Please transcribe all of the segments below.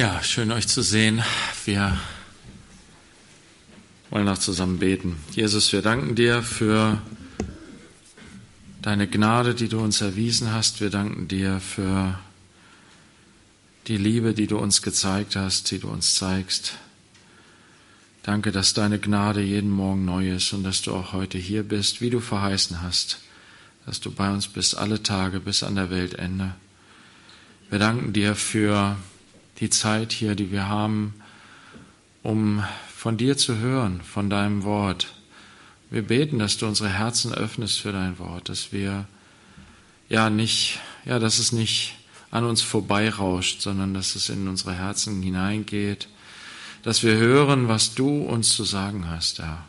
Ja, schön euch zu sehen. Wir wollen noch zusammen beten. Jesus, wir danken dir für deine Gnade, die du uns erwiesen hast. Wir danken dir für die Liebe, die du uns gezeigt hast, die du uns zeigst. Danke, dass deine Gnade jeden Morgen neu ist und dass du auch heute hier bist, wie du verheißen hast, dass du bei uns bist alle Tage bis an der Weltende. Wir danken dir für die Zeit hier, die wir haben, um von dir zu hören, von deinem Wort. Wir beten, dass du unsere Herzen öffnest für dein Wort, dass wir ja nicht, ja, dass es nicht an uns vorbeirauscht, sondern dass es in unsere Herzen hineingeht, dass wir hören, was du uns zu sagen hast, Herr.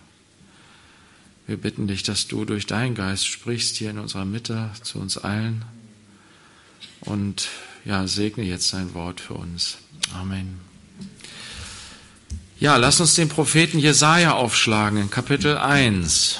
Wir bitten dich, dass du durch deinen Geist sprichst hier in unserer Mitte zu uns allen und ja, segne jetzt dein Wort für uns. Amen. Ja, lass uns den Propheten Jesaja aufschlagen in Kapitel 1.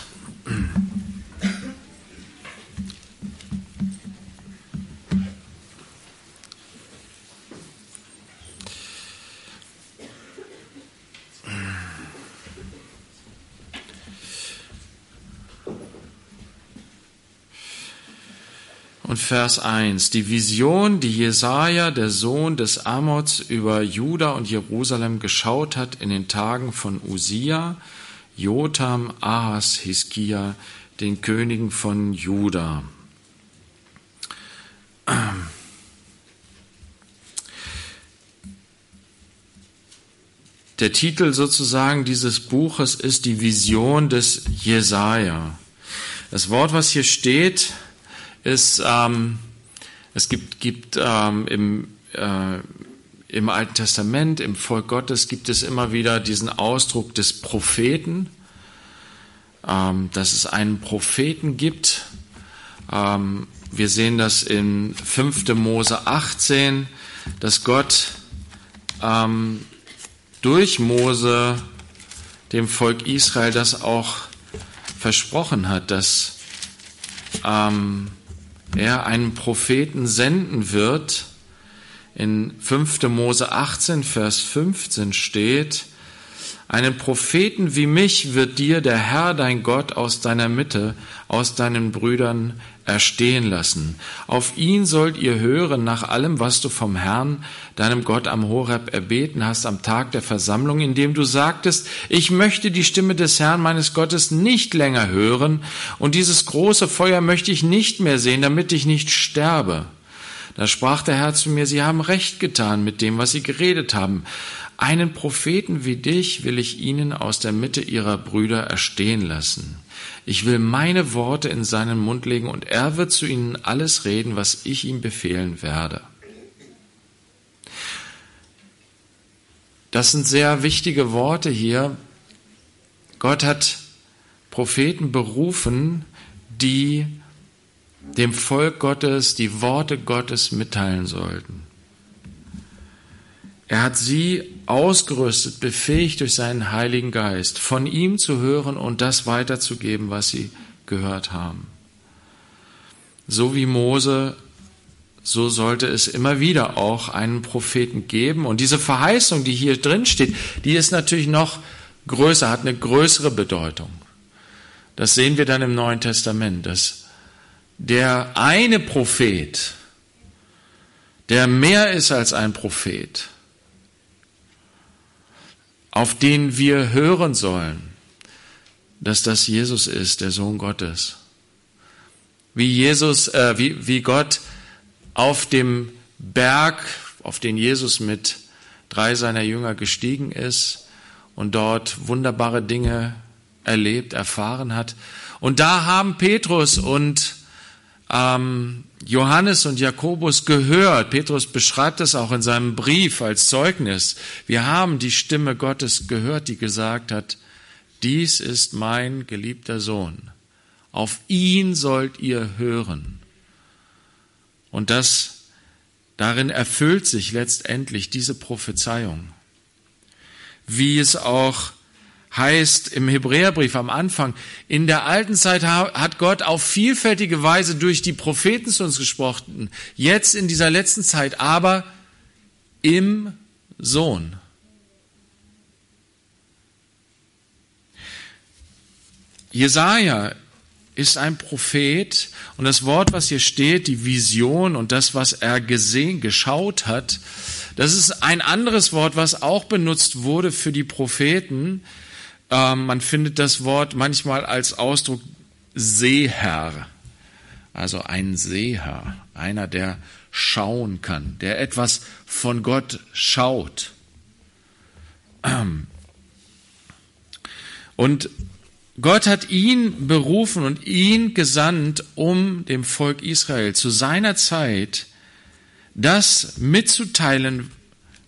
und Vers 1. Die Vision, die Jesaja, der Sohn des Amots, über Juda und Jerusalem geschaut hat in den Tagen von Usia, Jotam, Ahas, Hiskia, den Königen von Juda. Der Titel sozusagen dieses Buches ist die Vision des Jesaja. Das Wort, was hier steht, ist, ähm, es gibt, gibt ähm, im, äh, im Alten Testament, im Volk Gottes gibt es immer wieder diesen Ausdruck des Propheten, ähm, dass es einen Propheten gibt. Ähm, wir sehen das in 5. Mose 18, dass Gott ähm, durch Mose dem Volk Israel das auch versprochen hat, dass ähm, er einen Propheten senden wird. In 5. Mose 18, Vers 15 steht, einen Propheten wie mich wird dir der Herr dein Gott aus deiner Mitte, aus deinen Brüdern erstehen lassen. Auf ihn sollt ihr hören nach allem, was du vom Herrn, deinem Gott am Horeb erbeten hast am Tag der Versammlung, indem du sagtest, ich möchte die Stimme des Herrn meines Gottes nicht länger hören und dieses große Feuer möchte ich nicht mehr sehen, damit ich nicht sterbe. Da sprach der Herr zu mir, Sie haben recht getan mit dem, was Sie geredet haben. Einen Propheten wie dich will ich ihnen aus der Mitte ihrer Brüder erstehen lassen. Ich will meine Worte in seinen Mund legen und er wird zu ihnen alles reden, was ich ihm befehlen werde. Das sind sehr wichtige Worte hier. Gott hat Propheten berufen, die dem Volk Gottes die Worte Gottes mitteilen sollten. Er hat sie ausgerüstet, befähigt durch seinen Heiligen Geist, von ihm zu hören und das weiterzugeben, was sie gehört haben. So wie Mose, so sollte es immer wieder auch einen Propheten geben. Und diese Verheißung, die hier drin steht, die ist natürlich noch größer, hat eine größere Bedeutung. Das sehen wir dann im Neuen Testament, dass der eine Prophet, der mehr ist als ein Prophet, auf den wir hören sollen, dass das Jesus ist, der Sohn Gottes. Wie Jesus, äh, wie, wie Gott auf dem Berg, auf den Jesus mit drei seiner Jünger gestiegen ist und dort wunderbare Dinge erlebt, erfahren hat. Und da haben Petrus und ähm, Johannes und Jakobus gehört. Petrus beschreibt das auch in seinem Brief als Zeugnis. Wir haben die Stimme Gottes gehört, die gesagt hat, dies ist mein geliebter Sohn. Auf ihn sollt ihr hören. Und das, darin erfüllt sich letztendlich diese Prophezeiung. Wie es auch heißt im Hebräerbrief am Anfang, in der alten Zeit hat Gott auf vielfältige Weise durch die Propheten zu uns gesprochen, jetzt in dieser letzten Zeit aber im Sohn. Jesaja ist ein Prophet und das Wort, was hier steht, die Vision und das, was er gesehen, geschaut hat, das ist ein anderes Wort, was auch benutzt wurde für die Propheten. Ähm, man findet das Wort manchmal als Ausdruck Seherr, also ein Seher, einer, der schauen kann, der etwas von Gott schaut. Und Gott hat ihn berufen und ihn gesandt, um dem Volk Israel zu seiner Zeit das mitzuteilen,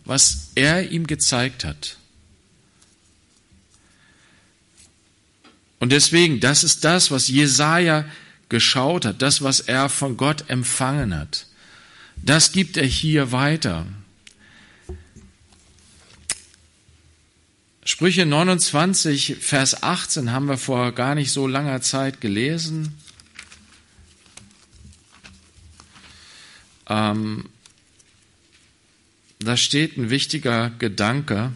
was er ihm gezeigt hat. Und deswegen, das ist das, was Jesaja geschaut hat, das, was er von Gott empfangen hat. Das gibt er hier weiter. Sprüche 29, Vers 18 haben wir vor gar nicht so langer Zeit gelesen. Ähm, da steht ein wichtiger Gedanke.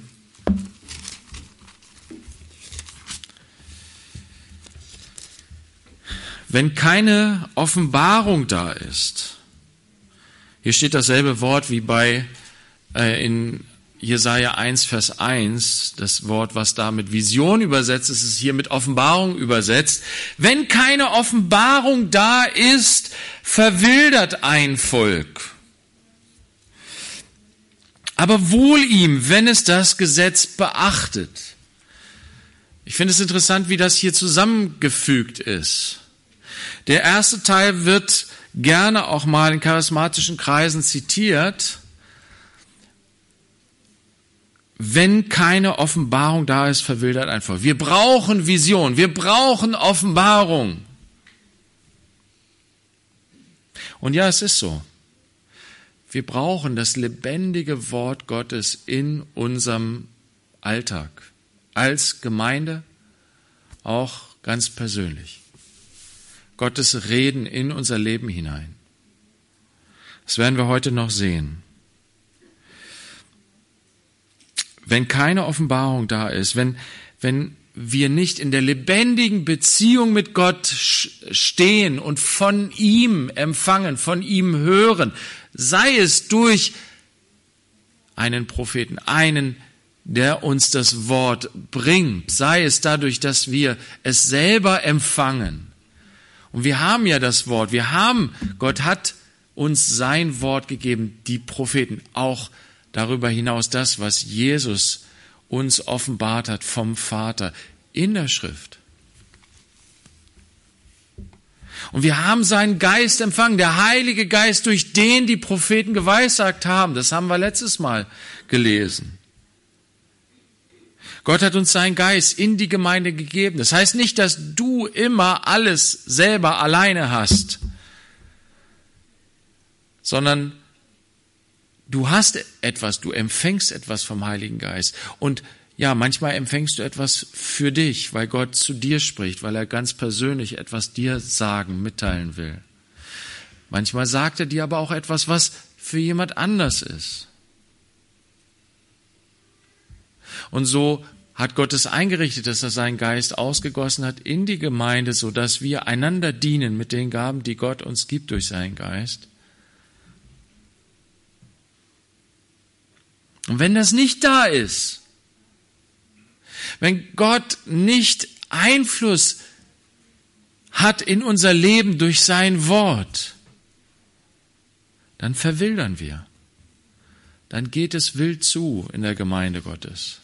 Wenn keine Offenbarung da ist, hier steht dasselbe Wort wie bei äh, in Jesaja 1, Vers 1, das Wort, was da mit Vision übersetzt ist, ist hier mit Offenbarung übersetzt. Wenn keine Offenbarung da ist, verwildert ein Volk. Aber wohl ihm, wenn es das Gesetz beachtet. Ich finde es interessant, wie das hier zusammengefügt ist. Der erste Teil wird gerne auch mal in charismatischen Kreisen zitiert wenn keine Offenbarung da ist, verwildert einfach. Wir brauchen Vision, wir brauchen Offenbarung. Und ja, es ist so. Wir brauchen das lebendige Wort Gottes in unserem Alltag, als Gemeinde, auch ganz persönlich. Gottes Reden in unser Leben hinein. Das werden wir heute noch sehen. wenn keine Offenbarung da ist, wenn, wenn wir nicht in der lebendigen Beziehung mit Gott stehen und von ihm empfangen, von ihm hören, sei es durch einen Propheten, einen, der uns das Wort bringt, sei es dadurch, dass wir es selber empfangen. Und wir haben ja das Wort, wir haben, Gott hat uns sein Wort gegeben, die Propheten, auch darüber hinaus das, was Jesus uns offenbart hat vom Vater in der Schrift. Und wir haben seinen Geist empfangen, der Heilige Geist, durch den die Propheten geweissagt haben. Das haben wir letztes Mal gelesen. Gott hat uns seinen Geist in die Gemeinde gegeben. Das heißt nicht, dass du immer alles selber alleine hast, sondern Du hast etwas, du empfängst etwas vom Heiligen Geist. Und ja, manchmal empfängst du etwas für dich, weil Gott zu dir spricht, weil er ganz persönlich etwas dir sagen, mitteilen will. Manchmal sagt er dir aber auch etwas, was für jemand anders ist. Und so hat Gott es eingerichtet, dass er seinen Geist ausgegossen hat in die Gemeinde, so dass wir einander dienen mit den Gaben, die Gott uns gibt durch seinen Geist. Und wenn das nicht da ist, wenn Gott nicht Einfluss hat in unser Leben durch sein Wort, dann verwildern wir. Dann geht es wild zu in der Gemeinde Gottes.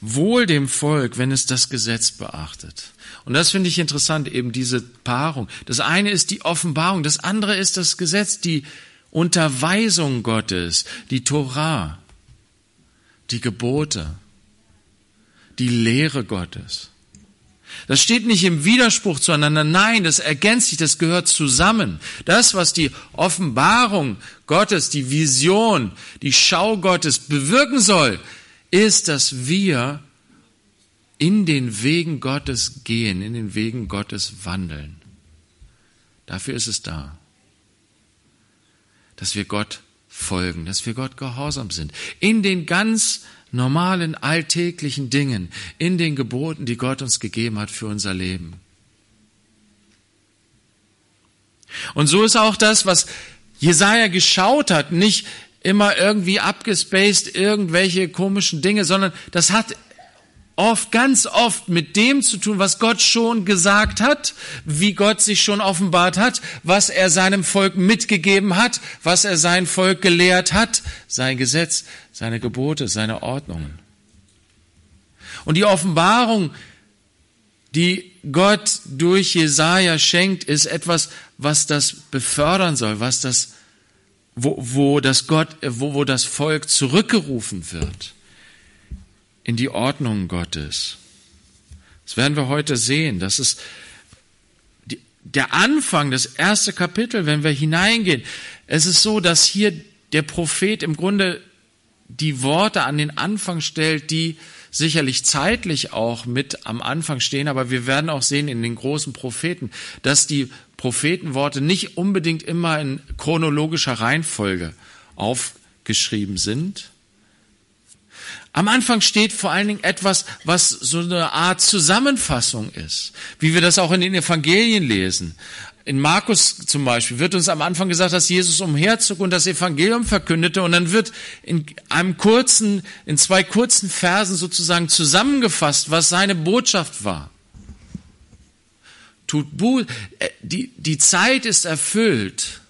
Wohl dem Volk, wenn es das Gesetz beachtet. Und das finde ich interessant, eben diese Paarung. Das eine ist die Offenbarung, das andere ist das Gesetz, die Unterweisung Gottes, die Torah, die Gebote, die Lehre Gottes. Das steht nicht im Widerspruch zueinander, nein, das ergänzt sich, das gehört zusammen. Das, was die Offenbarung Gottes, die Vision, die Schau Gottes bewirken soll, ist, dass wir in den Wegen Gottes gehen, in den Wegen Gottes wandeln. Dafür ist es da. Dass wir Gott folgen, dass wir Gott gehorsam sind. In den ganz normalen alltäglichen Dingen, in den Geboten, die Gott uns gegeben hat für unser Leben. Und so ist auch das, was Jesaja geschaut hat, nicht immer irgendwie abgespaced irgendwelche komischen Dinge, sondern das hat oft, ganz oft mit dem zu tun, was Gott schon gesagt hat, wie Gott sich schon offenbart hat, was er seinem Volk mitgegeben hat, was er sein Volk gelehrt hat, sein Gesetz, seine Gebote, seine Ordnungen. Und die Offenbarung, die Gott durch Jesaja schenkt, ist etwas, was das befördern soll, was das, wo, wo das Gott, wo, wo das Volk zurückgerufen wird in die Ordnung Gottes. Das werden wir heute sehen. Das ist die, der Anfang, das erste Kapitel, wenn wir hineingehen. Es ist so, dass hier der Prophet im Grunde die Worte an den Anfang stellt, die sicherlich zeitlich auch mit am Anfang stehen, aber wir werden auch sehen in den großen Propheten, dass die Prophetenworte nicht unbedingt immer in chronologischer Reihenfolge aufgeschrieben sind. Am Anfang steht vor allen Dingen etwas, was so eine Art Zusammenfassung ist, wie wir das auch in den Evangelien lesen in Markus zum Beispiel wird uns am Anfang gesagt, dass Jesus umherzog und das Evangelium verkündete und dann wird in einem kurzen, in zwei kurzen Versen sozusagen zusammengefasst, was seine Botschaft war. Tut Bu äh, die, die Zeit ist erfüllt.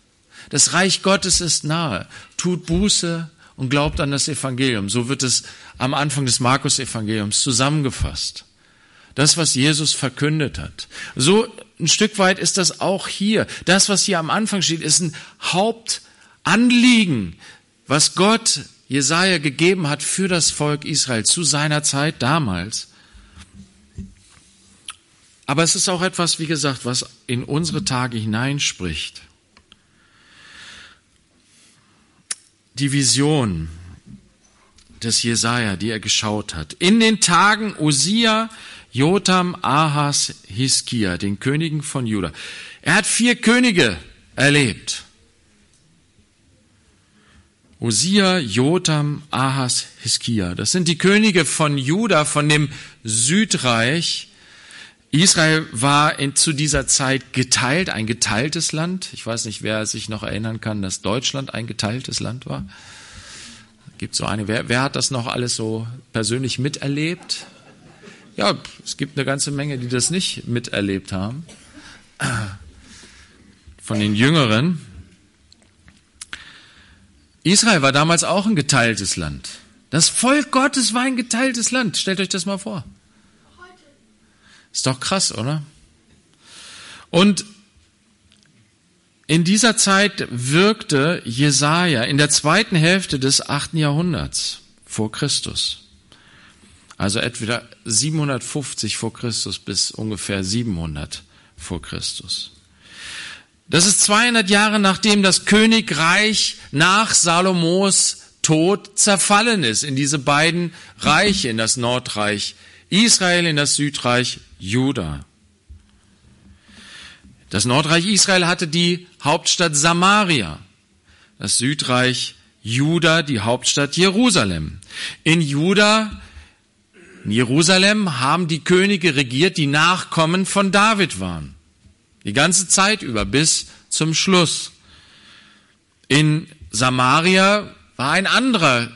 Das Reich Gottes ist nahe. Tut Buße und glaubt an das Evangelium. So wird es am Anfang des Markus-Evangeliums zusammengefasst. Das, was Jesus verkündet hat. So ein Stück weit ist das auch hier. Das, was hier am Anfang steht, ist ein Hauptanliegen, was Gott Jesaja gegeben hat für das Volk Israel zu seiner Zeit damals. Aber es ist auch etwas, wie gesagt, was in unsere Tage hineinspricht. Die Vision des Jesaja, die er geschaut hat. In den Tagen Usia, Jotam, Ahas, Hiskia, den Königen von Juda. Er hat vier Könige erlebt. Usia, Jotam, Ahas, Hiskia. Das sind die Könige von Juda, von dem Südreich. Israel war in, zu dieser Zeit geteilt, ein geteiltes Land. Ich weiß nicht, wer sich noch erinnern kann, dass Deutschland ein geteiltes Land war. Gibt so eine. Wer, wer hat das noch alles so persönlich miterlebt? Ja, es gibt eine ganze Menge, die das nicht miterlebt haben. Von den Jüngeren. Israel war damals auch ein geteiltes Land. Das Volk Gottes war ein geteiltes Land. Stellt euch das mal vor. Ist doch krass, oder? Und in dieser Zeit wirkte Jesaja in der zweiten Hälfte des achten Jahrhunderts vor Christus. Also etwa 750 vor Christus bis ungefähr 700 vor Christus. Das ist 200 Jahre nachdem das Königreich nach Salomos Tod zerfallen ist in diese beiden Reiche, in das Nordreich Israel, in das Südreich Juda. Das Nordreich Israel hatte die Hauptstadt Samaria, das Südreich Juda die Hauptstadt Jerusalem. In Juda in Jerusalem haben die Könige regiert, die Nachkommen von David waren. Die ganze Zeit über bis zum Schluss. In Samaria war ein anderer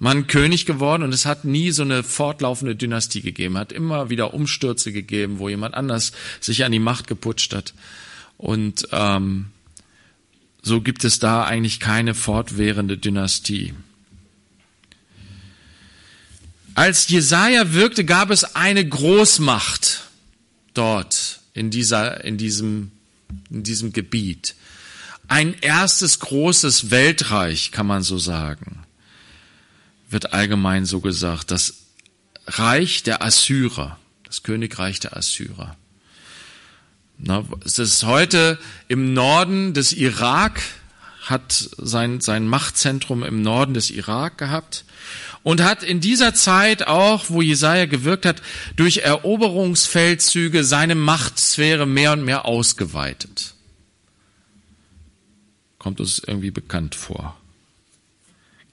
Mann König geworden und es hat nie so eine fortlaufende Dynastie gegeben, hat immer wieder Umstürze gegeben, wo jemand anders sich an die Macht geputscht hat. Und ähm, so gibt es da eigentlich keine fortwährende Dynastie. Als Jesaja wirkte, gab es eine Großmacht dort in dieser, in diesem, in diesem Gebiet. Ein erstes großes Weltreich, kann man so sagen. Wird allgemein so gesagt. Das Reich der Assyrer. Das Königreich der Assyrer. Na, es ist heute im Norden des Irak, hat sein, sein Machtzentrum im Norden des Irak gehabt und hat in dieser Zeit auch, wo Jesaja gewirkt hat, durch Eroberungsfeldzüge seine Machtsphäre mehr und mehr ausgeweitet. Kommt uns irgendwie bekannt vor.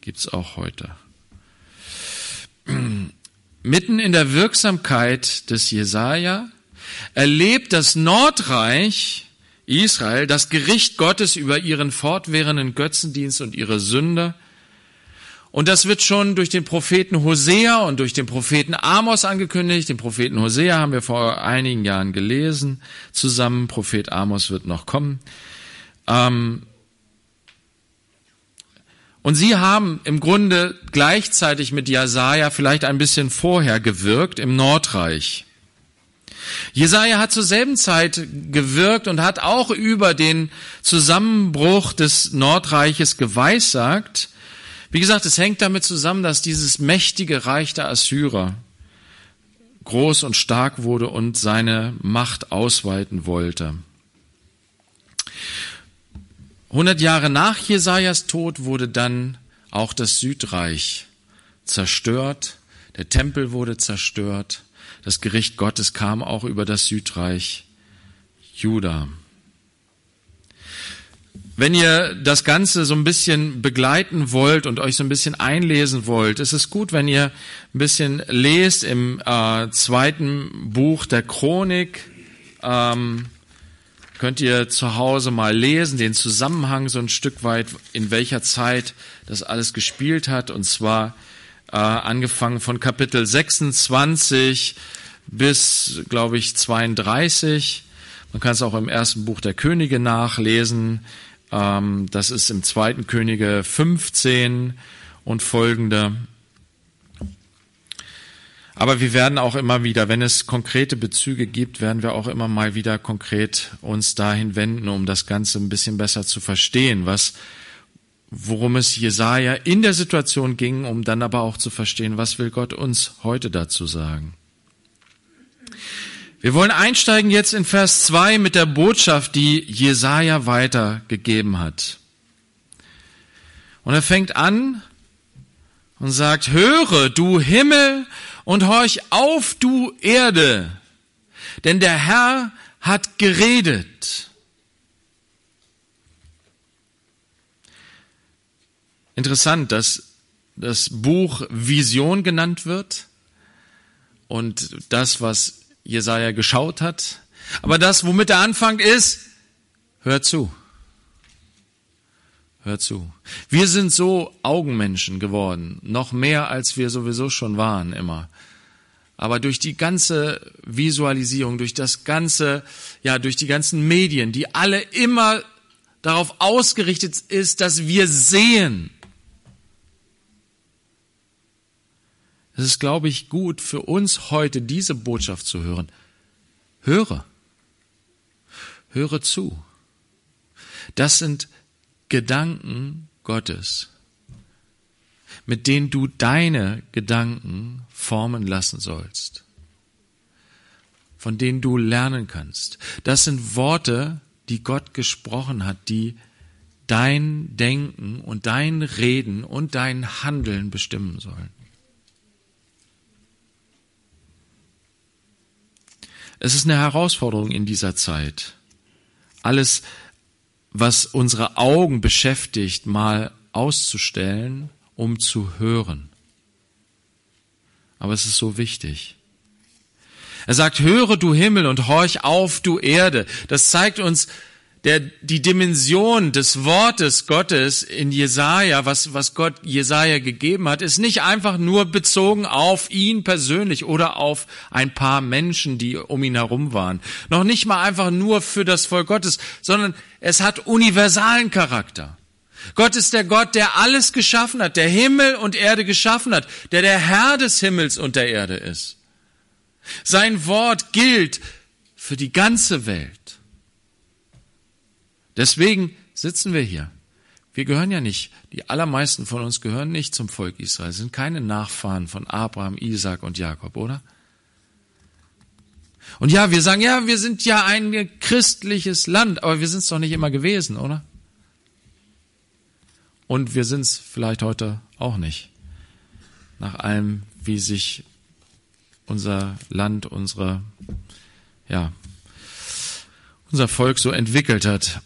Gibt's auch heute. Mitten in der Wirksamkeit des Jesaja erlebt das Nordreich Israel das Gericht Gottes über ihren fortwährenden Götzendienst und ihre Sünde. Und das wird schon durch den Propheten Hosea und durch den Propheten Amos angekündigt. Den Propheten Hosea haben wir vor einigen Jahren gelesen zusammen. Prophet Amos wird noch kommen. Ähm und sie haben im Grunde gleichzeitig mit Jesaja vielleicht ein bisschen vorher gewirkt im Nordreich. Jesaja hat zur selben Zeit gewirkt und hat auch über den Zusammenbruch des Nordreiches geweissagt. Wie gesagt, es hängt damit zusammen, dass dieses mächtige Reich der Assyrer groß und stark wurde und seine Macht ausweiten wollte. 100 Jahre nach Jesajas Tod wurde dann auch das Südreich zerstört. Der Tempel wurde zerstört. Das Gericht Gottes kam auch über das Südreich Juda. Wenn ihr das Ganze so ein bisschen begleiten wollt und euch so ein bisschen einlesen wollt, ist es gut, wenn ihr ein bisschen lest im äh, zweiten Buch der Chronik. Ähm, könnt ihr zu Hause mal lesen, den Zusammenhang so ein Stück weit, in welcher Zeit das alles gespielt hat. Und zwar äh, angefangen von Kapitel 26 bis, glaube ich, 32. Man kann es auch im ersten Buch der Könige nachlesen. Ähm, das ist im zweiten Könige 15 und folgende. Aber wir werden auch immer wieder, wenn es konkrete Bezüge gibt, werden wir auch immer mal wieder konkret uns dahin wenden, um das Ganze ein bisschen besser zu verstehen, was, worum es Jesaja in der Situation ging, um dann aber auch zu verstehen, was will Gott uns heute dazu sagen. Wir wollen einsteigen jetzt in Vers 2 mit der Botschaft, die Jesaja weitergegeben hat. Und er fängt an und sagt, höre, du Himmel, und horch auf, du Erde, denn der Herr hat geredet. Interessant, dass das Buch Vision genannt wird und das, was Jesaja geschaut hat. Aber das, womit er anfängt, ist, hör zu. Hör zu. Wir sind so Augenmenschen geworden, noch mehr als wir sowieso schon waren immer. Aber durch die ganze Visualisierung, durch das ganze, ja, durch die ganzen Medien, die alle immer darauf ausgerichtet ist, dass wir sehen. Es ist, glaube ich, gut für uns heute diese Botschaft zu hören. Höre. Höre zu. Das sind Gedanken Gottes, mit denen du deine Gedanken formen lassen sollst, von denen du lernen kannst. Das sind Worte, die Gott gesprochen hat, die dein Denken und dein Reden und dein Handeln bestimmen sollen. Es ist eine Herausforderung in dieser Zeit. Alles, was unsere Augen beschäftigt, mal auszustellen, um zu hören. Aber es ist so wichtig. Er sagt, höre du Himmel und horch auf du Erde. Das zeigt uns, der, die Dimension des Wortes Gottes in Jesaja, was, was Gott Jesaja gegeben hat, ist nicht einfach nur bezogen auf ihn persönlich oder auf ein paar Menschen, die um ihn herum waren. Noch nicht mal einfach nur für das Volk Gottes, sondern es hat universalen Charakter. Gott ist der Gott, der alles geschaffen hat, der Himmel und Erde geschaffen hat, der der Herr des Himmels und der Erde ist. Sein Wort gilt für die ganze Welt. Deswegen sitzen wir hier. Wir gehören ja nicht, die allermeisten von uns gehören nicht zum Volk Israel, sind keine Nachfahren von Abraham, Isaac und Jakob, oder? Und ja, wir sagen, ja, wir sind ja ein christliches Land, aber wir sind es doch nicht immer gewesen, oder? Und wir sind es vielleicht heute auch nicht. Nach allem, wie sich unser Land, unsere, ja, unser Volk so entwickelt hat.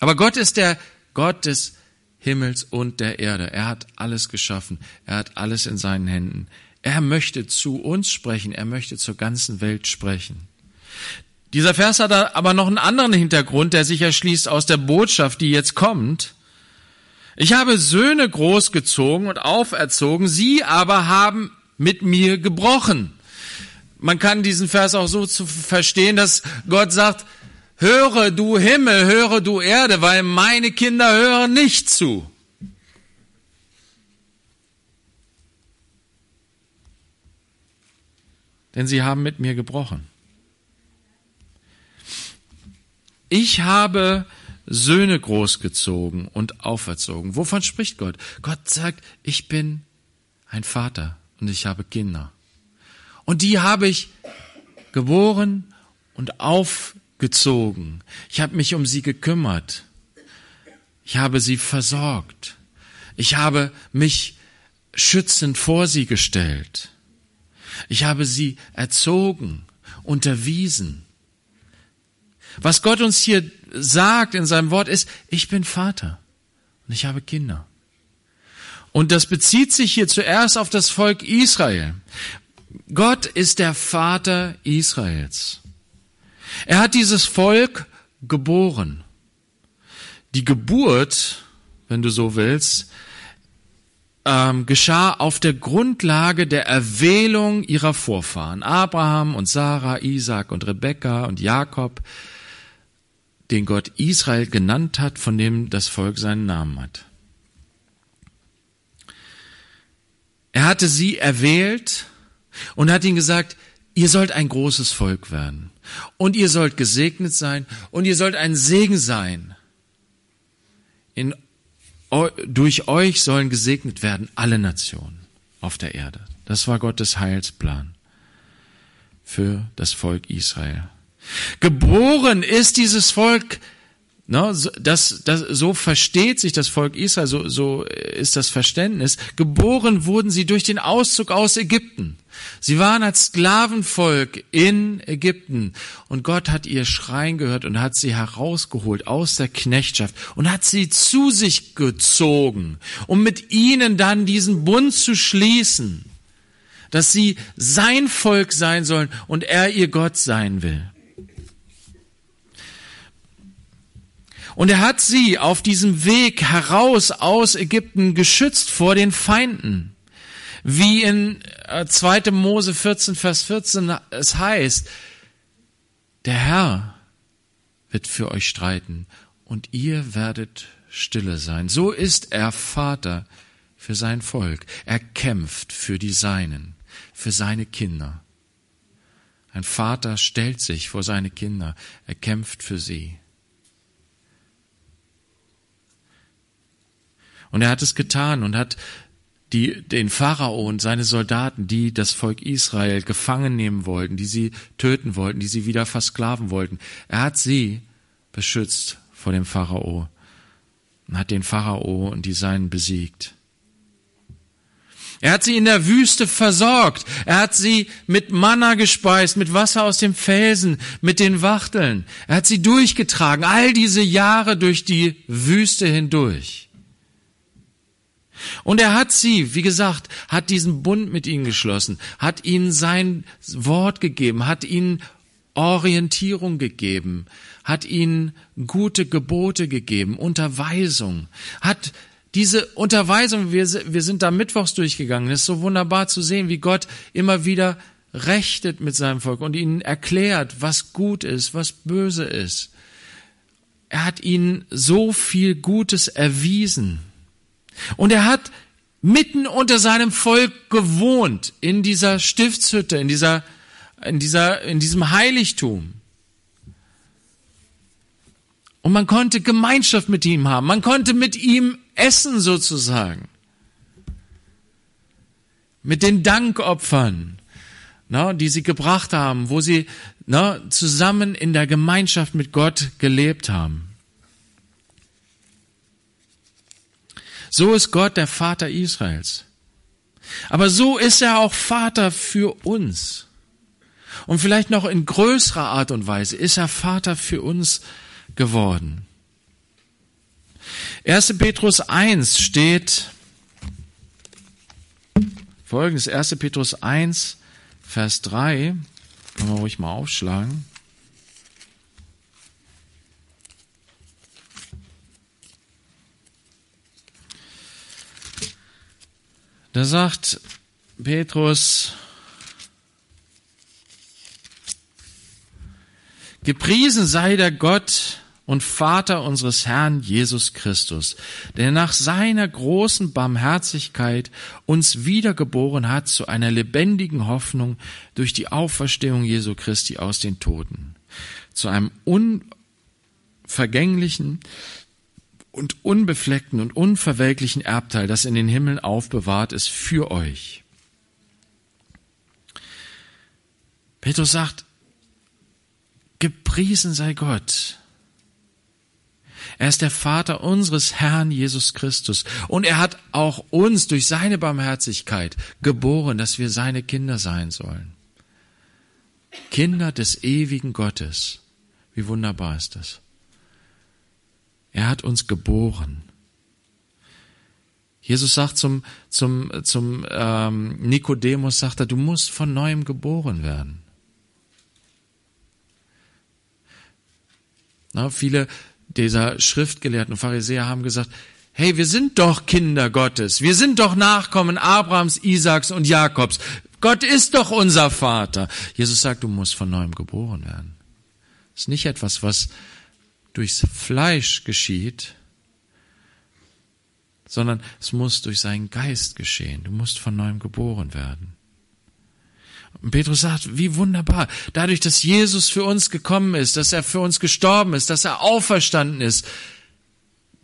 Aber Gott ist der Gott des Himmels und der Erde. Er hat alles geschaffen. Er hat alles in seinen Händen. Er möchte zu uns sprechen. Er möchte zur ganzen Welt sprechen. Dieser Vers hat aber noch einen anderen Hintergrund, der sich erschließt aus der Botschaft, die jetzt kommt. Ich habe Söhne großgezogen und auferzogen, sie aber haben mit mir gebrochen. Man kann diesen Vers auch so zu verstehen, dass Gott sagt, höre du Himmel, höre du Erde, weil meine Kinder hören nicht zu. Denn sie haben mit mir gebrochen. Ich habe Söhne großgezogen und auferzogen. Wovon spricht Gott? Gott sagt, ich bin ein Vater und ich habe Kinder. Und die habe ich geboren und aufgezogen. Ich habe mich um sie gekümmert. Ich habe sie versorgt. Ich habe mich schützend vor sie gestellt. Ich habe sie erzogen, unterwiesen. Was Gott uns hier sagt in seinem Wort ist, ich bin Vater und ich habe Kinder. Und das bezieht sich hier zuerst auf das Volk Israel. Gott ist der Vater Israels. Er hat dieses Volk geboren. Die Geburt, wenn du so willst, ähm, geschah auf der Grundlage der Erwählung ihrer Vorfahren. Abraham und Sarah, Isaac und Rebekka und Jakob, den Gott Israel genannt hat, von dem das Volk seinen Namen hat. Er hatte sie erwählt und hat ihnen gesagt, ihr sollt ein großes Volk werden und ihr sollt gesegnet sein und ihr sollt ein Segen sein. In, durch euch sollen gesegnet werden alle Nationen auf der Erde. Das war Gottes Heilsplan für das Volk Israel. Geboren ist dieses Volk No, das, das, so versteht sich das Volk Israel, so, so ist das Verständnis. Geboren wurden sie durch den Auszug aus Ägypten. Sie waren als Sklavenvolk in Ägypten und Gott hat ihr Schreien gehört und hat sie herausgeholt aus der Knechtschaft und hat sie zu sich gezogen, um mit ihnen dann diesen Bund zu schließen, dass sie sein Volk sein sollen und er ihr Gott sein will. Und er hat sie auf diesem Weg heraus aus Ägypten geschützt vor den Feinden. Wie in 2. Äh, Mose 14, Vers 14 es heißt, der Herr wird für euch streiten und ihr werdet stille sein. So ist er Vater für sein Volk. Er kämpft für die Seinen, für seine Kinder. Ein Vater stellt sich vor seine Kinder, er kämpft für sie. Und er hat es getan und hat die, den Pharao und seine Soldaten, die das Volk Israel gefangen nehmen wollten, die sie töten wollten, die sie wieder versklaven wollten, er hat sie beschützt vor dem Pharao und hat den Pharao und die Seinen besiegt. Er hat sie in der Wüste versorgt. Er hat sie mit Manna gespeist, mit Wasser aus dem Felsen, mit den Wachteln. Er hat sie durchgetragen, all diese Jahre durch die Wüste hindurch. Und er hat sie, wie gesagt, hat diesen Bund mit ihnen geschlossen, hat ihnen sein Wort gegeben, hat ihnen Orientierung gegeben, hat ihnen gute Gebote gegeben, Unterweisung, hat diese Unterweisung, wir, wir sind da mittwochs durchgegangen, es ist so wunderbar zu sehen, wie Gott immer wieder rechtet mit seinem Volk und ihnen erklärt, was gut ist, was böse ist. Er hat ihnen so viel Gutes erwiesen. Und er hat mitten unter seinem Volk gewohnt, in dieser Stiftshütte, in dieser, in dieser, in diesem Heiligtum. Und man konnte Gemeinschaft mit ihm haben. Man konnte mit ihm essen sozusagen. Mit den Dankopfern, na, die sie gebracht haben, wo sie na, zusammen in der Gemeinschaft mit Gott gelebt haben. So ist Gott der Vater Israels. Aber so ist er auch Vater für uns. Und vielleicht noch in größerer Art und Weise ist er Vater für uns geworden. 1. Petrus 1 steht folgendes, 1. Petrus 1, Vers 3, können wir ruhig mal aufschlagen. Da sagt Petrus, gepriesen sei der Gott und Vater unseres Herrn Jesus Christus, der nach seiner großen Barmherzigkeit uns wiedergeboren hat zu einer lebendigen Hoffnung durch die Auferstehung Jesu Christi aus den Toten, zu einem unvergänglichen und unbefleckten und unverwelklichen Erbteil, das in den Himmeln aufbewahrt ist für euch. Petrus sagt, gepriesen sei Gott. Er ist der Vater unseres Herrn Jesus Christus. Und er hat auch uns durch seine Barmherzigkeit geboren, dass wir seine Kinder sein sollen. Kinder des ewigen Gottes. Wie wunderbar ist das. Er hat uns geboren. Jesus sagt zum, zum, zum ähm, Nikodemus, sagt er, du musst von neuem geboren werden. Na, viele dieser Schriftgelehrten und Pharisäer haben gesagt, hey, wir sind doch Kinder Gottes, wir sind doch Nachkommen Abrahams, Isaaks und Jakobs. Gott ist doch unser Vater. Jesus sagt, du musst von neuem geboren werden. Das ist nicht etwas, was durchs Fleisch geschieht, sondern es muss durch seinen Geist geschehen. Du musst von neuem geboren werden. Und Petrus sagt, wie wunderbar, dadurch, dass Jesus für uns gekommen ist, dass er für uns gestorben ist, dass er auferstanden ist,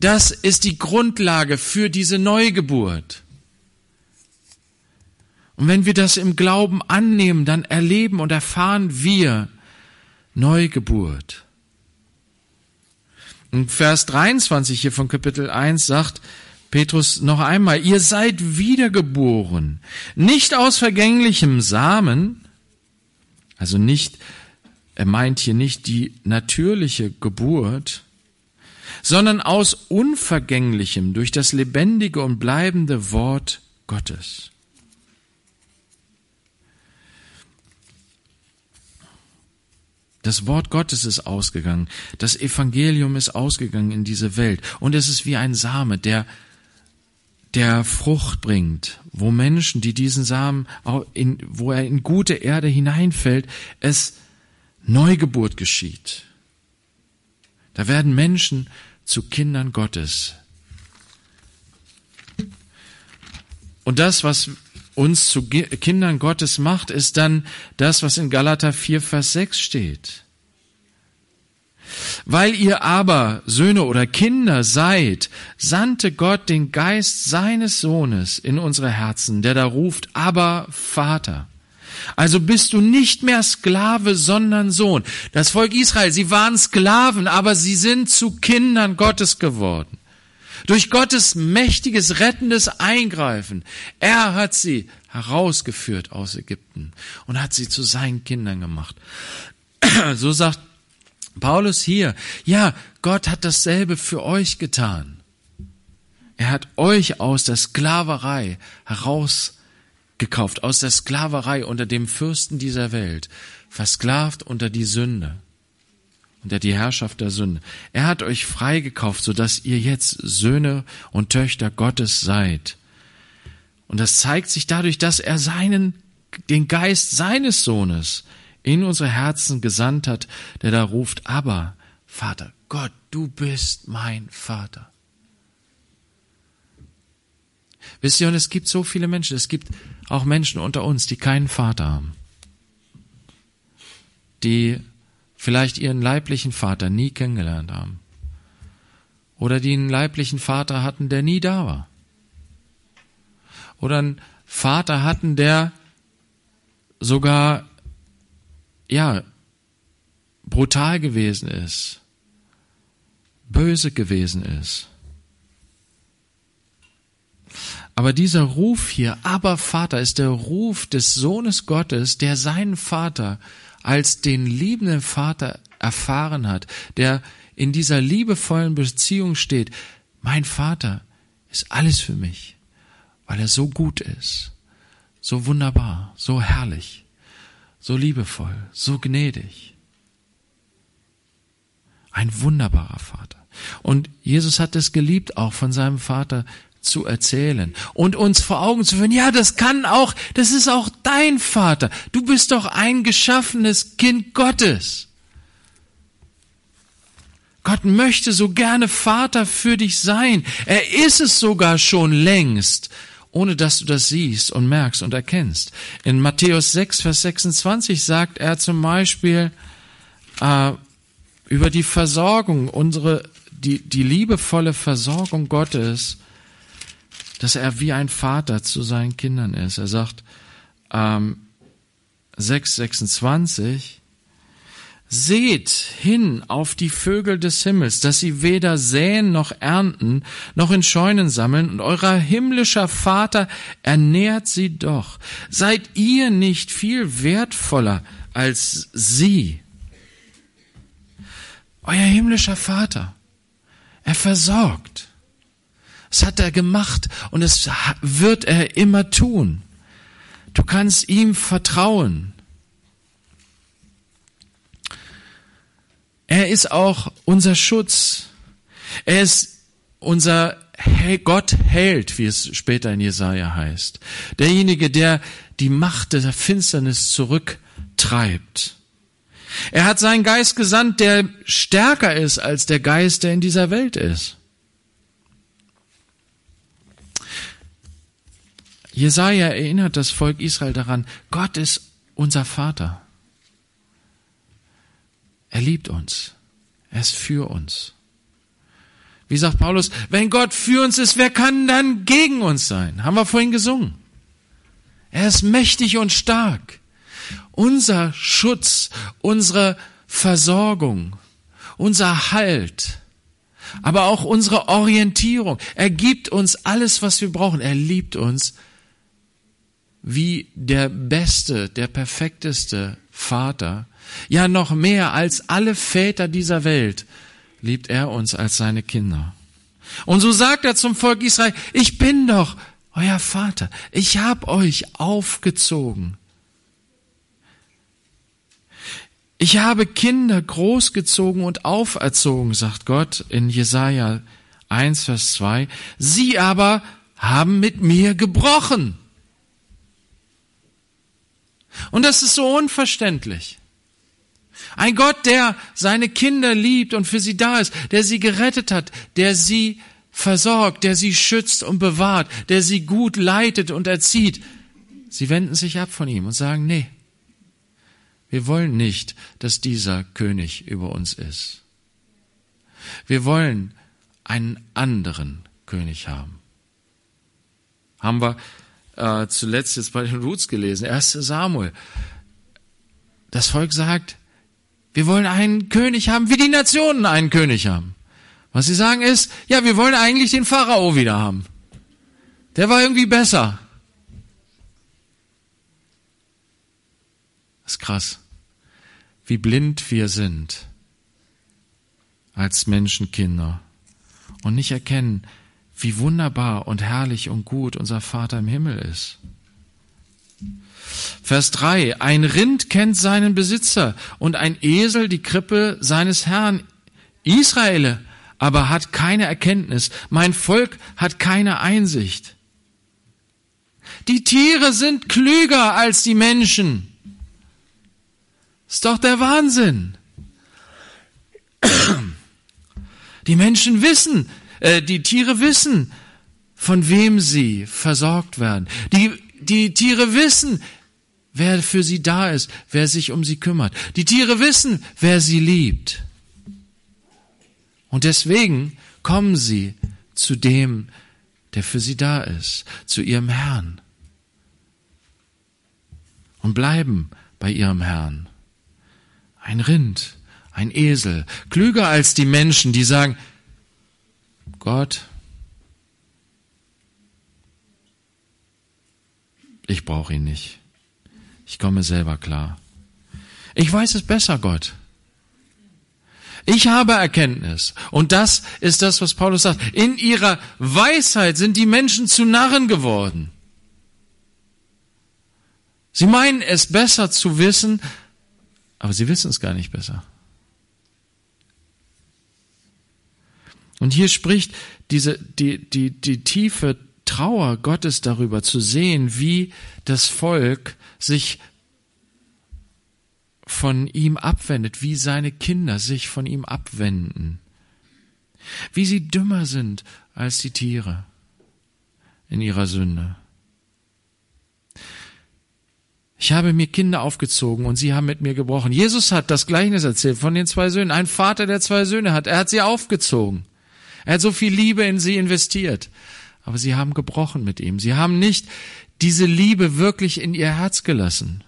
das ist die Grundlage für diese Neugeburt. Und wenn wir das im Glauben annehmen, dann erleben und erfahren wir Neugeburt. Und Vers 23 hier von Kapitel 1 sagt Petrus noch einmal, ihr seid wiedergeboren, nicht aus vergänglichem Samen, also nicht, er meint hier nicht die natürliche Geburt, sondern aus unvergänglichem durch das lebendige und bleibende Wort Gottes. Das Wort Gottes ist ausgegangen. Das Evangelium ist ausgegangen in diese Welt. Und es ist wie ein Same, der, der Frucht bringt, wo Menschen, die diesen Samen, in, wo er in gute Erde hineinfällt, es Neugeburt geschieht. Da werden Menschen zu Kindern Gottes. Und das, was uns zu Kindern Gottes macht, ist dann das, was in Galater 4, Vers 6 steht. Weil ihr aber Söhne oder Kinder seid, sandte Gott den Geist seines Sohnes in unsere Herzen, der da ruft, aber Vater. Also bist du nicht mehr Sklave, sondern Sohn. Das Volk Israel, sie waren Sklaven, aber sie sind zu Kindern Gottes geworden. Durch Gottes mächtiges, rettendes Eingreifen. Er hat sie herausgeführt aus Ägypten und hat sie zu seinen Kindern gemacht. So sagt Paulus hier, ja, Gott hat dasselbe für euch getan. Er hat euch aus der Sklaverei herausgekauft, aus der Sklaverei unter dem Fürsten dieser Welt, versklavt unter die Sünde unter die Herrschaft der Sünde. Er hat euch freigekauft, sodass ihr jetzt Söhne und Töchter Gottes seid. Und das zeigt sich dadurch, dass er seinen, den Geist seines Sohnes in unsere Herzen gesandt hat, der da ruft, aber Vater, Gott, du bist mein Vater. Wisst ihr, und es gibt so viele Menschen, es gibt auch Menschen unter uns, die keinen Vater haben, die vielleicht ihren leiblichen Vater nie kennengelernt haben. Oder die einen leiblichen Vater hatten, der nie da war. Oder einen Vater hatten, der sogar, ja, brutal gewesen ist, böse gewesen ist. Aber dieser Ruf hier, aber Vater, ist der Ruf des Sohnes Gottes, der seinen Vater als den liebenden Vater erfahren hat, der in dieser liebevollen Beziehung steht, Mein Vater ist alles für mich, weil er so gut ist, so wunderbar, so herrlich, so liebevoll, so gnädig. Ein wunderbarer Vater. Und Jesus hat es geliebt, auch von seinem Vater zu erzählen und uns vor Augen zu führen, ja, das kann auch, das ist auch dein Vater. Du bist doch ein geschaffenes Kind Gottes. Gott möchte so gerne Vater für dich sein. Er ist es sogar schon längst, ohne dass du das siehst und merkst und erkennst. In Matthäus 6, Vers 26 sagt er zum Beispiel äh, über die Versorgung, unsere, die, die liebevolle Versorgung Gottes, dass er wie ein Vater zu seinen Kindern ist. Er sagt, ähm, 6, 26, Seht hin auf die Vögel des Himmels, dass sie weder säen noch ernten, noch in Scheunen sammeln, und euer himmlischer Vater ernährt sie doch. Seid ihr nicht viel wertvoller als sie? Euer himmlischer Vater, er versorgt. Das hat er gemacht und es wird er immer tun. Du kannst ihm vertrauen. Er ist auch unser Schutz. Er ist unser Gott hält, wie es später in Jesaja heißt. Derjenige, der die Macht der Finsternis zurücktreibt. Er hat seinen Geist gesandt, der stärker ist als der Geist, der in dieser Welt ist. Jesaja erinnert das Volk Israel daran, Gott ist unser Vater. Er liebt uns. Er ist für uns. Wie sagt Paulus, wenn Gott für uns ist, wer kann dann gegen uns sein? Haben wir vorhin gesungen. Er ist mächtig und stark. Unser Schutz, unsere Versorgung, unser Halt, aber auch unsere Orientierung. Er gibt uns alles, was wir brauchen. Er liebt uns wie der beste, der perfekteste Vater ja, noch mehr als alle Väter dieser Welt liebt er uns als seine Kinder. Und so sagt er zum Volk Israel, ich bin doch euer Vater, ich hab euch aufgezogen. Ich habe Kinder großgezogen und auferzogen, sagt Gott in Jesaja 1, Vers 2. Sie aber haben mit mir gebrochen. Und das ist so unverständlich. Ein Gott, der seine Kinder liebt und für sie da ist, der sie gerettet hat, der sie versorgt, der sie schützt und bewahrt, der sie gut leitet und erzieht. Sie wenden sich ab von ihm und sagen, nee, wir wollen nicht, dass dieser König über uns ist. Wir wollen einen anderen König haben. Haben wir äh, zuletzt jetzt bei den Roots gelesen, 1 Samuel. Das Volk sagt, wir wollen einen König haben, wie die Nationen einen König haben. Was sie sagen ist, ja, wir wollen eigentlich den Pharao wieder haben. Der war irgendwie besser. Das ist krass, wie blind wir sind als Menschenkinder und nicht erkennen, wie wunderbar und herrlich und gut unser Vater im Himmel ist. Vers 3. Ein Rind kennt seinen Besitzer und ein Esel die Krippe seines Herrn. Israel aber hat keine Erkenntnis. Mein Volk hat keine Einsicht. Die Tiere sind klüger als die Menschen. Ist doch der Wahnsinn. Die Menschen wissen, äh, die Tiere wissen, von wem sie versorgt werden. Die, die Tiere wissen, wer für sie da ist, wer sich um sie kümmert. Die Tiere wissen, wer sie liebt. Und deswegen kommen sie zu dem, der für sie da ist, zu ihrem Herrn. Und bleiben bei ihrem Herrn. Ein Rind, ein Esel, klüger als die Menschen, die sagen, Gott, ich brauche ihn nicht. Ich komme selber klar. Ich weiß es besser, Gott. Ich habe Erkenntnis. Und das ist das, was Paulus sagt. In ihrer Weisheit sind die Menschen zu Narren geworden. Sie meinen es besser zu wissen, aber sie wissen es gar nicht besser. Und hier spricht diese, die, die, die tiefe Trauer Gottes darüber zu sehen, wie das Volk sich von ihm abwendet, wie seine Kinder sich von ihm abwenden, wie sie dümmer sind als die Tiere in ihrer Sünde. Ich habe mir Kinder aufgezogen und sie haben mit mir gebrochen. Jesus hat das Gleichnis erzählt von den zwei Söhnen. Ein Vater, der zwei Söhne hat. Er hat sie aufgezogen. Er hat so viel Liebe in sie investiert. Aber sie haben gebrochen mit ihm. Sie haben nicht diese Liebe wirklich in ihr Herz gelassen.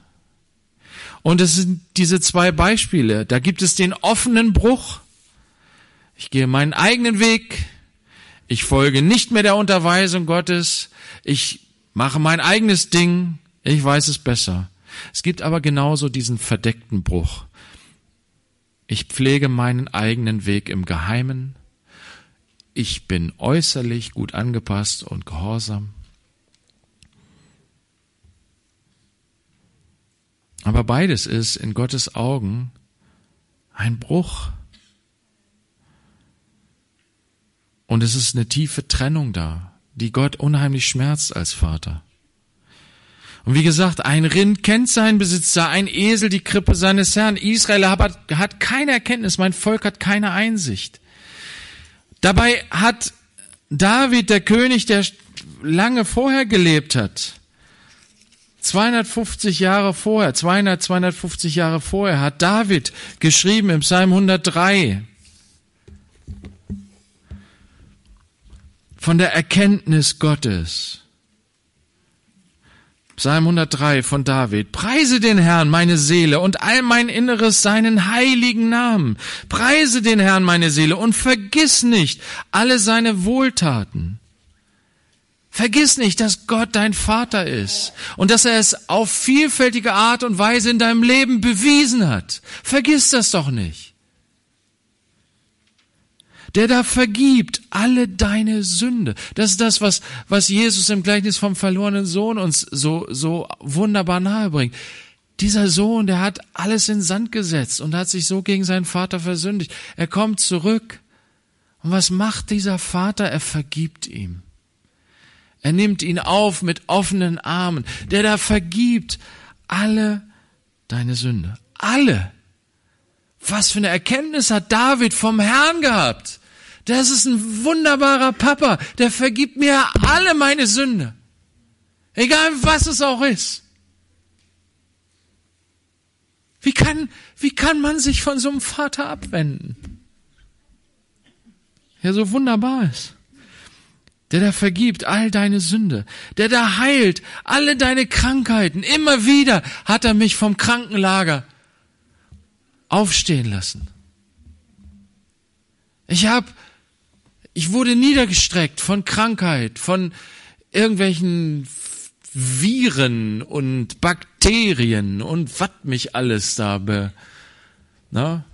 Und es sind diese zwei Beispiele. Da gibt es den offenen Bruch. Ich gehe meinen eigenen Weg. Ich folge nicht mehr der Unterweisung Gottes. Ich mache mein eigenes Ding. Ich weiß es besser. Es gibt aber genauso diesen verdeckten Bruch. Ich pflege meinen eigenen Weg im Geheimen. Ich bin äußerlich gut angepasst und gehorsam. Aber beides ist in Gottes Augen ein Bruch. Und es ist eine tiefe Trennung da, die Gott unheimlich schmerzt als Vater. Und wie gesagt, ein Rind kennt seinen Besitzer, ein Esel die Krippe seines Herrn. Israel hat, keine Erkenntnis, mein Volk hat keine Einsicht. Dabei hat David, der König, der lange vorher gelebt hat, 250 Jahre vorher, 200, 250 Jahre vorher hat David geschrieben im Psalm 103 von der Erkenntnis Gottes. Psalm 103 von David. Preise den Herrn, meine Seele, und all mein Inneres seinen heiligen Namen. Preise den Herrn, meine Seele, und vergiss nicht alle seine Wohltaten Vergiss nicht, dass Gott dein Vater ist und dass er es auf vielfältige Art und Weise in deinem Leben bewiesen hat. Vergiss das doch nicht. Der da vergibt alle deine Sünde. Das ist das, was, was Jesus im Gleichnis vom verlorenen Sohn uns so, so wunderbar nahe bringt. Dieser Sohn, der hat alles in Sand gesetzt und hat sich so gegen seinen Vater versündigt. Er kommt zurück. Und was macht dieser Vater? Er vergibt ihm. Er nimmt ihn auf mit offenen Armen, der da vergibt alle deine Sünde. Alle. Was für eine Erkenntnis hat David vom Herrn gehabt? Das ist ein wunderbarer Papa, der vergibt mir alle meine Sünde. Egal was es auch ist. Wie kann, wie kann man sich von so einem Vater abwenden? Der so wunderbar ist der da vergibt all deine Sünde, der da heilt alle deine Krankheiten. Immer wieder hat er mich vom Krankenlager aufstehen lassen. Ich hab, ich wurde niedergestreckt von Krankheit, von irgendwelchen Viren und Bakterien und was mich alles da be, na,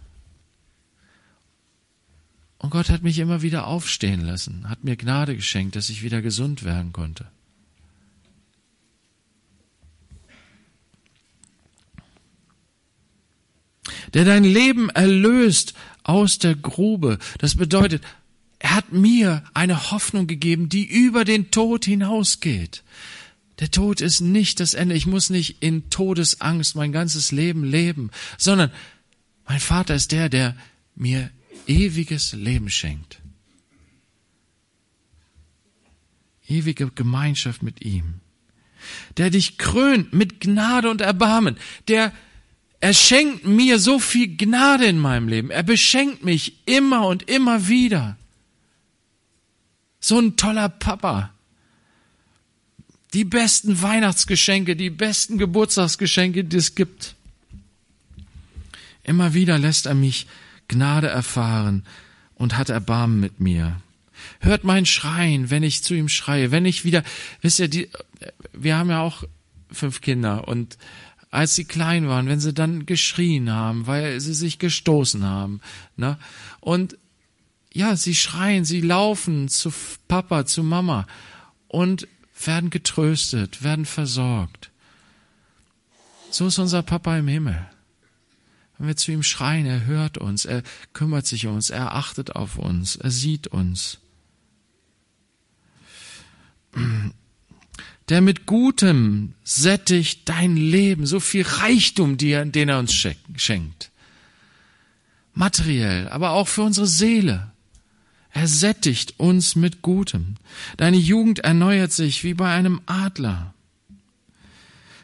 und Gott hat mich immer wieder aufstehen lassen, hat mir Gnade geschenkt, dass ich wieder gesund werden konnte. Der dein Leben erlöst aus der Grube. Das bedeutet, er hat mir eine Hoffnung gegeben, die über den Tod hinausgeht. Der Tod ist nicht das Ende. Ich muss nicht in Todesangst mein ganzes Leben leben, sondern mein Vater ist der, der mir ewiges Leben schenkt. Ewige Gemeinschaft mit ihm. Der dich krönt mit Gnade und Erbarmen. Der er schenkt mir so viel Gnade in meinem Leben. Er beschenkt mich immer und immer wieder. So ein toller Papa. Die besten Weihnachtsgeschenke, die besten Geburtstagsgeschenke, die es gibt. Immer wieder lässt er mich Gnade erfahren und hat Erbarmen mit mir. Hört mein Schreien, wenn ich zu ihm schreie, wenn ich wieder, wisst ihr, die, wir haben ja auch fünf Kinder und als sie klein waren, wenn sie dann geschrien haben, weil sie sich gestoßen haben. Ne? Und ja, sie schreien, sie laufen zu Papa, zu Mama und werden getröstet, werden versorgt. So ist unser Papa im Himmel. Wenn wir zu ihm schreien, er hört uns, er kümmert sich um uns, er achtet auf uns, er sieht uns. Der mit Gutem sättigt dein Leben, so viel Reichtum, den er uns schenkt. Materiell, aber auch für unsere Seele. Er sättigt uns mit Gutem. Deine Jugend erneuert sich wie bei einem Adler.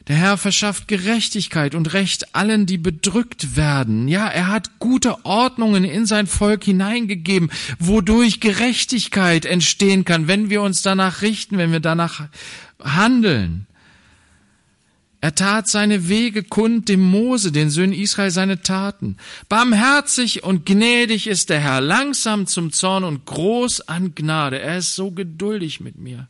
Der Herr verschafft Gerechtigkeit und Recht allen, die bedrückt werden. Ja, er hat gute Ordnungen in sein Volk hineingegeben, wodurch Gerechtigkeit entstehen kann, wenn wir uns danach richten, wenn wir danach handeln. Er tat seine Wege kund dem Mose, den Söhnen Israel, seine Taten. Barmherzig und gnädig ist der Herr, langsam zum Zorn und groß an Gnade. Er ist so geduldig mit mir.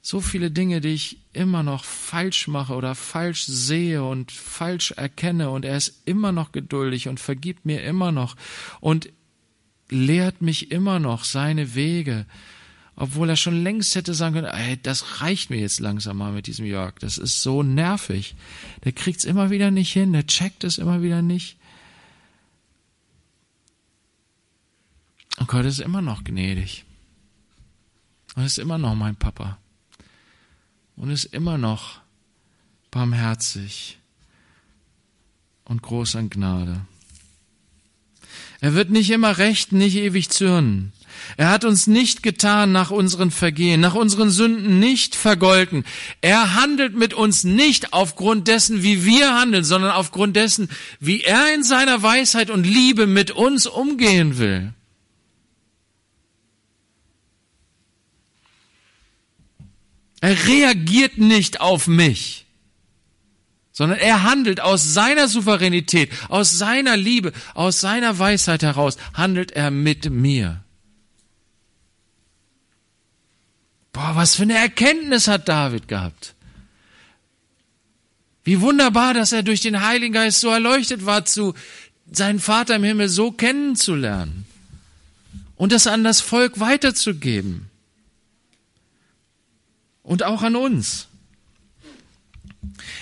So viele Dinge, die ich immer noch falsch mache oder falsch sehe und falsch erkenne und er ist immer noch geduldig und vergibt mir immer noch und lehrt mich immer noch seine Wege obwohl er schon längst hätte sagen können, ey, das reicht mir jetzt langsam mal mit diesem Jörg. Das ist so nervig. Der kriegt's immer wieder nicht hin, der checkt es immer wieder nicht. Und Gott ist immer noch gnädig. Und ist immer noch mein Papa. Und ist immer noch barmherzig und groß an Gnade. Er wird nicht immer recht, nicht ewig zürnen. Er hat uns nicht getan nach unseren Vergehen, nach unseren Sünden nicht vergolten. Er handelt mit uns nicht aufgrund dessen, wie wir handeln, sondern aufgrund dessen, wie er in seiner Weisheit und Liebe mit uns umgehen will. Er reagiert nicht auf mich, sondern er handelt aus seiner Souveränität, aus seiner Liebe, aus seiner Weisheit heraus, handelt er mit mir. Boah, was für eine Erkenntnis hat David gehabt. Wie wunderbar, dass er durch den Heiligen Geist so erleuchtet war, zu seinen Vater im Himmel so kennenzulernen und das an das Volk weiterzugeben und auch an uns.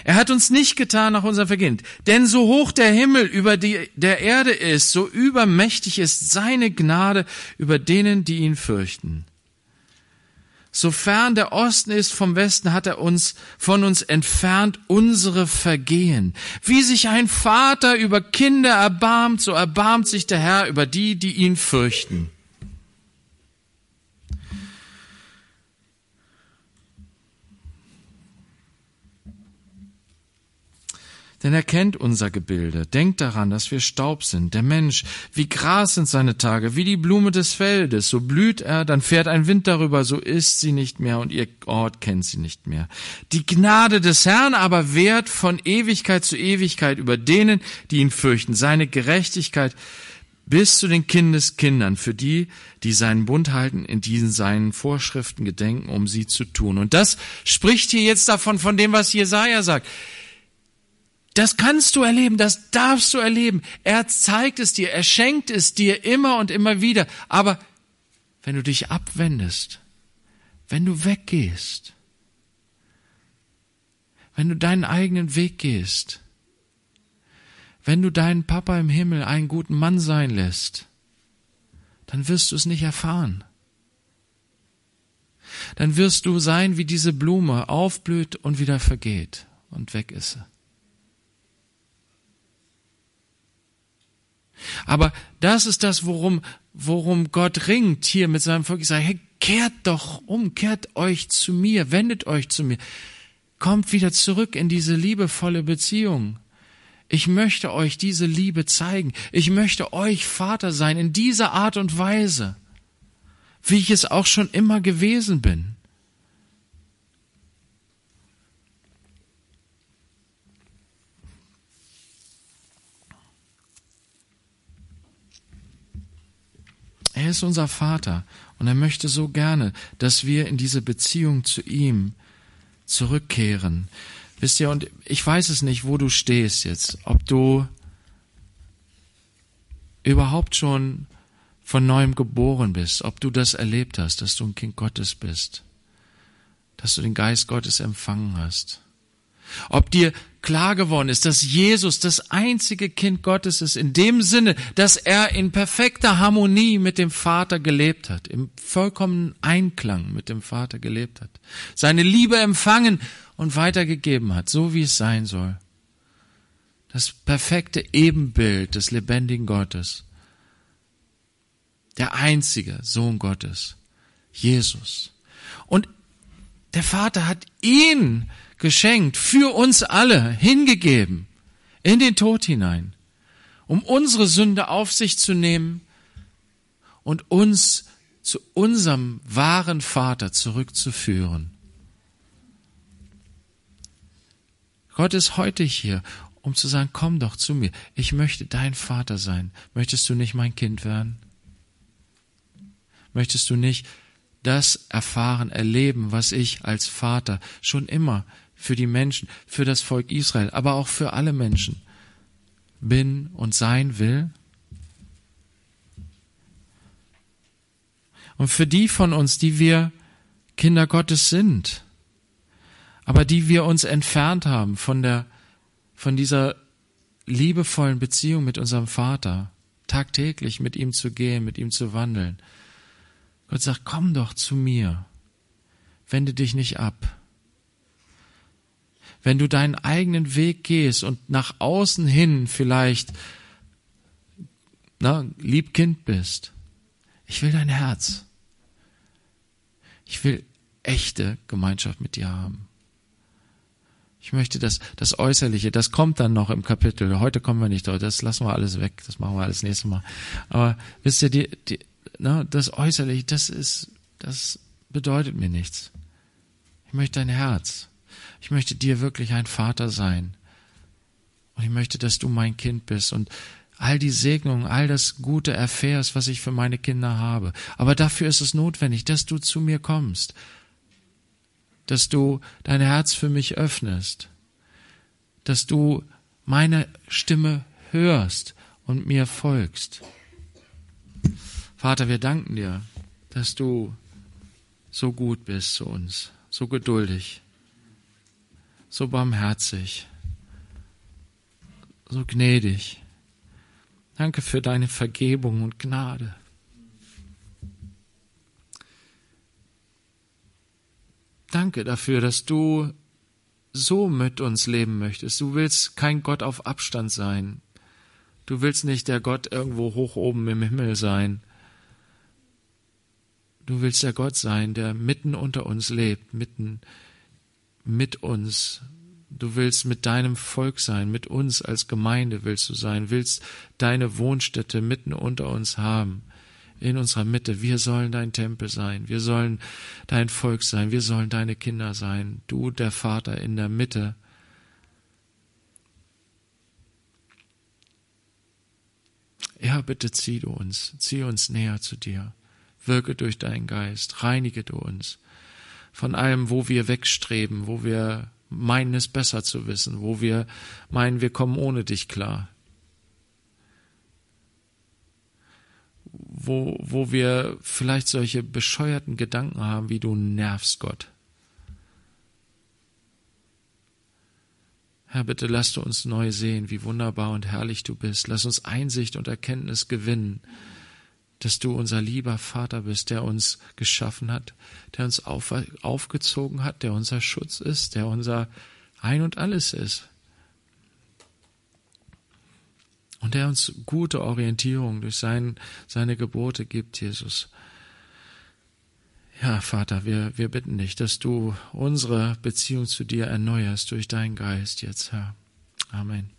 Er hat uns nicht getan nach unserem Vergehen. Denn so hoch der Himmel über die, der Erde ist, so übermächtig ist seine Gnade über denen, die ihn fürchten. Sofern der Osten ist vom Westen, hat er uns von uns entfernt unsere Vergehen. Wie sich ein Vater über Kinder erbarmt, so erbarmt sich der Herr über die, die ihn fürchten. Denn er kennt unser Gebilde. Denkt daran, dass wir Staub sind. Der Mensch, wie Gras sind seine Tage, wie die Blume des Feldes. So blüht er, dann fährt ein Wind darüber, so ist sie nicht mehr und ihr Ort kennt sie nicht mehr. Die Gnade des Herrn aber währt von Ewigkeit zu Ewigkeit über denen, die ihn fürchten. Seine Gerechtigkeit bis zu den Kindeskindern, für die, die seinen Bund halten, in diesen seinen Vorschriften gedenken, um sie zu tun. Und das spricht hier jetzt davon, von dem, was Jesaja sagt. Das kannst du erleben, das darfst du erleben. Er zeigt es dir, er schenkt es dir immer und immer wieder. Aber wenn du dich abwendest, wenn du weggehst, wenn du deinen eigenen Weg gehst, wenn du deinen Papa im Himmel einen guten Mann sein lässt, dann wirst du es nicht erfahren. Dann wirst du sein wie diese Blume, aufblüht und wieder vergeht und weg ist Aber das ist das, worum, worum Gott ringt hier mit seinem Volk. Ich sage, hey, kehrt doch um, kehrt euch zu mir, wendet euch zu mir. Kommt wieder zurück in diese liebevolle Beziehung. Ich möchte euch diese Liebe zeigen. Ich möchte euch Vater sein in dieser Art und Weise, wie ich es auch schon immer gewesen bin. Er ist unser Vater und er möchte so gerne, dass wir in diese Beziehung zu ihm zurückkehren. Wisst ihr, und ich weiß es nicht, wo du stehst jetzt, ob du überhaupt schon von neuem geboren bist, ob du das erlebt hast, dass du ein Kind Gottes bist, dass du den Geist Gottes empfangen hast. Ob dir klar geworden ist, dass Jesus das einzige Kind Gottes ist, in dem Sinne, dass er in perfekter Harmonie mit dem Vater gelebt hat, im vollkommenen Einklang mit dem Vater gelebt hat, seine Liebe empfangen und weitergegeben hat, so wie es sein soll. Das perfekte Ebenbild des lebendigen Gottes. Der einzige Sohn Gottes, Jesus. Und der Vater hat ihn geschenkt, für uns alle hingegeben, in den Tod hinein, um unsere Sünde auf sich zu nehmen und uns zu unserem wahren Vater zurückzuführen. Gott ist heute hier, um zu sagen, komm doch zu mir, ich möchte dein Vater sein. Möchtest du nicht mein Kind werden? Möchtest du nicht das erfahren, erleben, was ich als Vater schon immer für die Menschen, für das Volk Israel, aber auch für alle Menschen bin und sein will? Und für die von uns, die wir Kinder Gottes sind, aber die wir uns entfernt haben von der, von dieser liebevollen Beziehung mit unserem Vater, tagtäglich mit ihm zu gehen, mit ihm zu wandeln. Gott sagt, komm doch zu mir, wende dich nicht ab wenn du deinen eigenen Weg gehst und nach außen hin vielleicht na, Liebkind bist. Ich will dein Herz. Ich will echte Gemeinschaft mit dir haben. Ich möchte das, das Äußerliche, das kommt dann noch im Kapitel. Heute kommen wir nicht drauf, das lassen wir alles weg, das machen wir alles nächstes Mal. Aber wisst ihr, die, die, na, das Äußerliche, das ist, das bedeutet mir nichts. Ich möchte dein Herz. Ich möchte dir wirklich ein Vater sein. Und ich möchte, dass du mein Kind bist und all die Segnungen, all das Gute erfährst, was ich für meine Kinder habe. Aber dafür ist es notwendig, dass du zu mir kommst, dass du dein Herz für mich öffnest, dass du meine Stimme hörst und mir folgst. Vater, wir danken dir, dass du so gut bist zu uns, so geduldig so barmherzig, so gnädig. Danke für deine Vergebung und Gnade. Danke dafür, dass du so mit uns leben möchtest. Du willst kein Gott auf Abstand sein. Du willst nicht der Gott irgendwo hoch oben im Himmel sein. Du willst der Gott sein, der mitten unter uns lebt, mitten mit uns. Du willst mit deinem Volk sein, mit uns als Gemeinde willst du sein, willst deine Wohnstätte mitten unter uns haben, in unserer Mitte. Wir sollen dein Tempel sein, wir sollen dein Volk sein, wir sollen deine Kinder sein, du der Vater in der Mitte. Ja, bitte zieh du uns, zieh uns näher zu dir, wirke durch deinen Geist, reinige du uns von allem, wo wir wegstreben, wo wir meinen es besser zu wissen, wo wir meinen, wir kommen ohne dich klar. Wo, wo wir vielleicht solche bescheuerten Gedanken haben, wie du nervst Gott. Herr, bitte lass du uns neu sehen, wie wunderbar und herrlich du bist. Lass uns Einsicht und Erkenntnis gewinnen dass du unser lieber Vater bist, der uns geschaffen hat, der uns auf, aufgezogen hat, der unser Schutz ist, der unser Ein und alles ist. Und der uns gute Orientierung durch sein, seine Gebote gibt, Jesus. Ja, Vater, wir, wir bitten dich, dass du unsere Beziehung zu dir erneuerst durch deinen Geist jetzt, Herr. Amen.